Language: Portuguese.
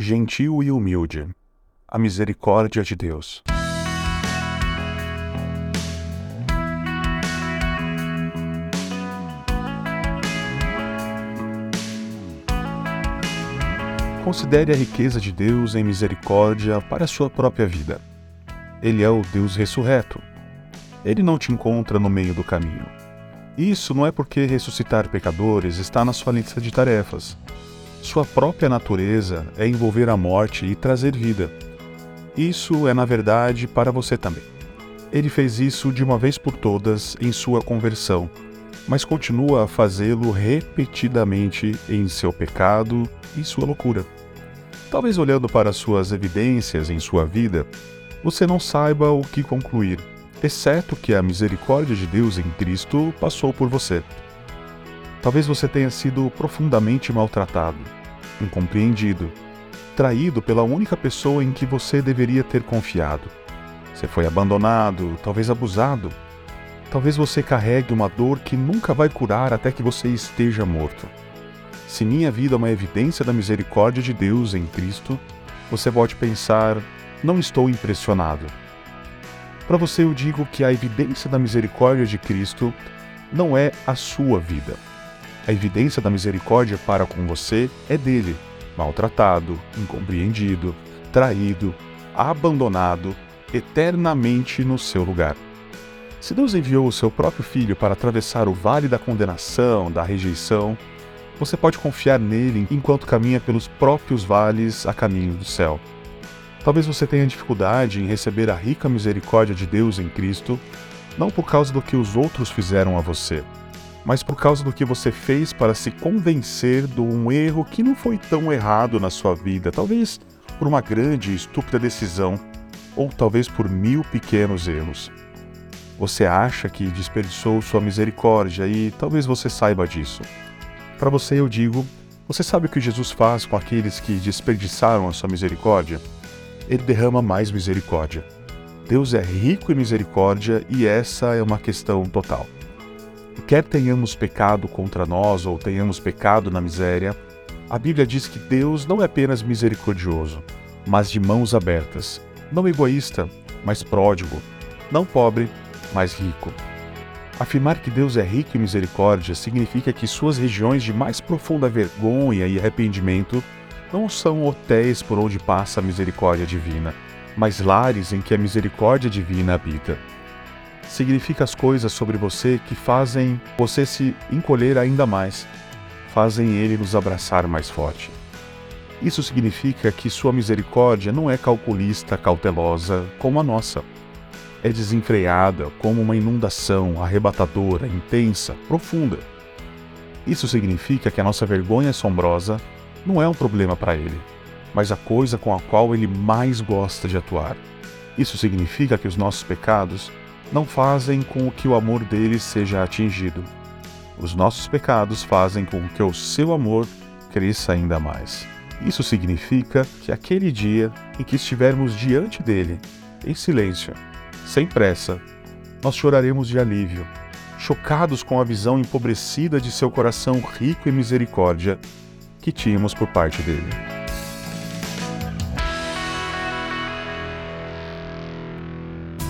gentil e humilde, a misericórdia de Deus. Considere a riqueza de Deus em misericórdia para a sua própria vida. Ele é o Deus ressurreto. Ele não te encontra no meio do caminho. Isso não é porque ressuscitar pecadores está na sua lista de tarefas. Sua própria natureza é envolver a morte e trazer vida. Isso é, na verdade, para você também. Ele fez isso de uma vez por todas em sua conversão, mas continua a fazê-lo repetidamente em seu pecado e sua loucura. Talvez olhando para suas evidências em sua vida, você não saiba o que concluir, exceto que a misericórdia de Deus em Cristo passou por você. Talvez você tenha sido profundamente maltratado, incompreendido, traído pela única pessoa em que você deveria ter confiado. Você foi abandonado, talvez abusado. Talvez você carregue uma dor que nunca vai curar até que você esteja morto. Se minha vida é uma evidência da misericórdia de Deus em Cristo, você pode pensar: não estou impressionado. Para você, eu digo que a evidência da misericórdia de Cristo não é a sua vida. A evidência da misericórdia para com você é dele, maltratado, incompreendido, traído, abandonado, eternamente no seu lugar. Se Deus enviou o seu próprio filho para atravessar o vale da condenação, da rejeição, você pode confiar nele enquanto caminha pelos próprios vales a caminho do céu. Talvez você tenha dificuldade em receber a rica misericórdia de Deus em Cristo, não por causa do que os outros fizeram a você, mas por causa do que você fez para se convencer de um erro que não foi tão errado na sua vida, talvez por uma grande e estúpida decisão, ou talvez por mil pequenos erros. Você acha que desperdiçou sua misericórdia e talvez você saiba disso. Para você eu digo: você sabe o que Jesus faz com aqueles que desperdiçaram a sua misericórdia? Ele derrama mais misericórdia. Deus é rico em misericórdia e essa é uma questão total quer tenhamos pecado contra nós ou tenhamos pecado na miséria, a Bíblia diz que Deus não é apenas misericordioso, mas de mãos abertas, não egoísta, mas pródigo, não pobre, mas rico. Afirmar que Deus é rico em misericórdia significa que suas regiões de mais profunda vergonha e arrependimento não são hotéis por onde passa a misericórdia divina, mas lares em que a misericórdia divina habita significa as coisas sobre você que fazem você se encolher ainda mais, fazem ele nos abraçar mais forte. Isso significa que sua misericórdia não é calculista, cautelosa como a nossa. É desenfreada, como uma inundação arrebatadora, intensa, profunda. Isso significa que a nossa vergonha assombrosa não é um problema para ele, mas a coisa com a qual ele mais gosta de atuar. Isso significa que os nossos pecados não fazem com que o amor deles seja atingido. Os nossos pecados fazem com que o seu amor cresça ainda mais. Isso significa que aquele dia em que estivermos diante dele, em silêncio, sem pressa, nós choraremos de alívio, chocados com a visão empobrecida de seu coração rico em misericórdia que tínhamos por parte dele.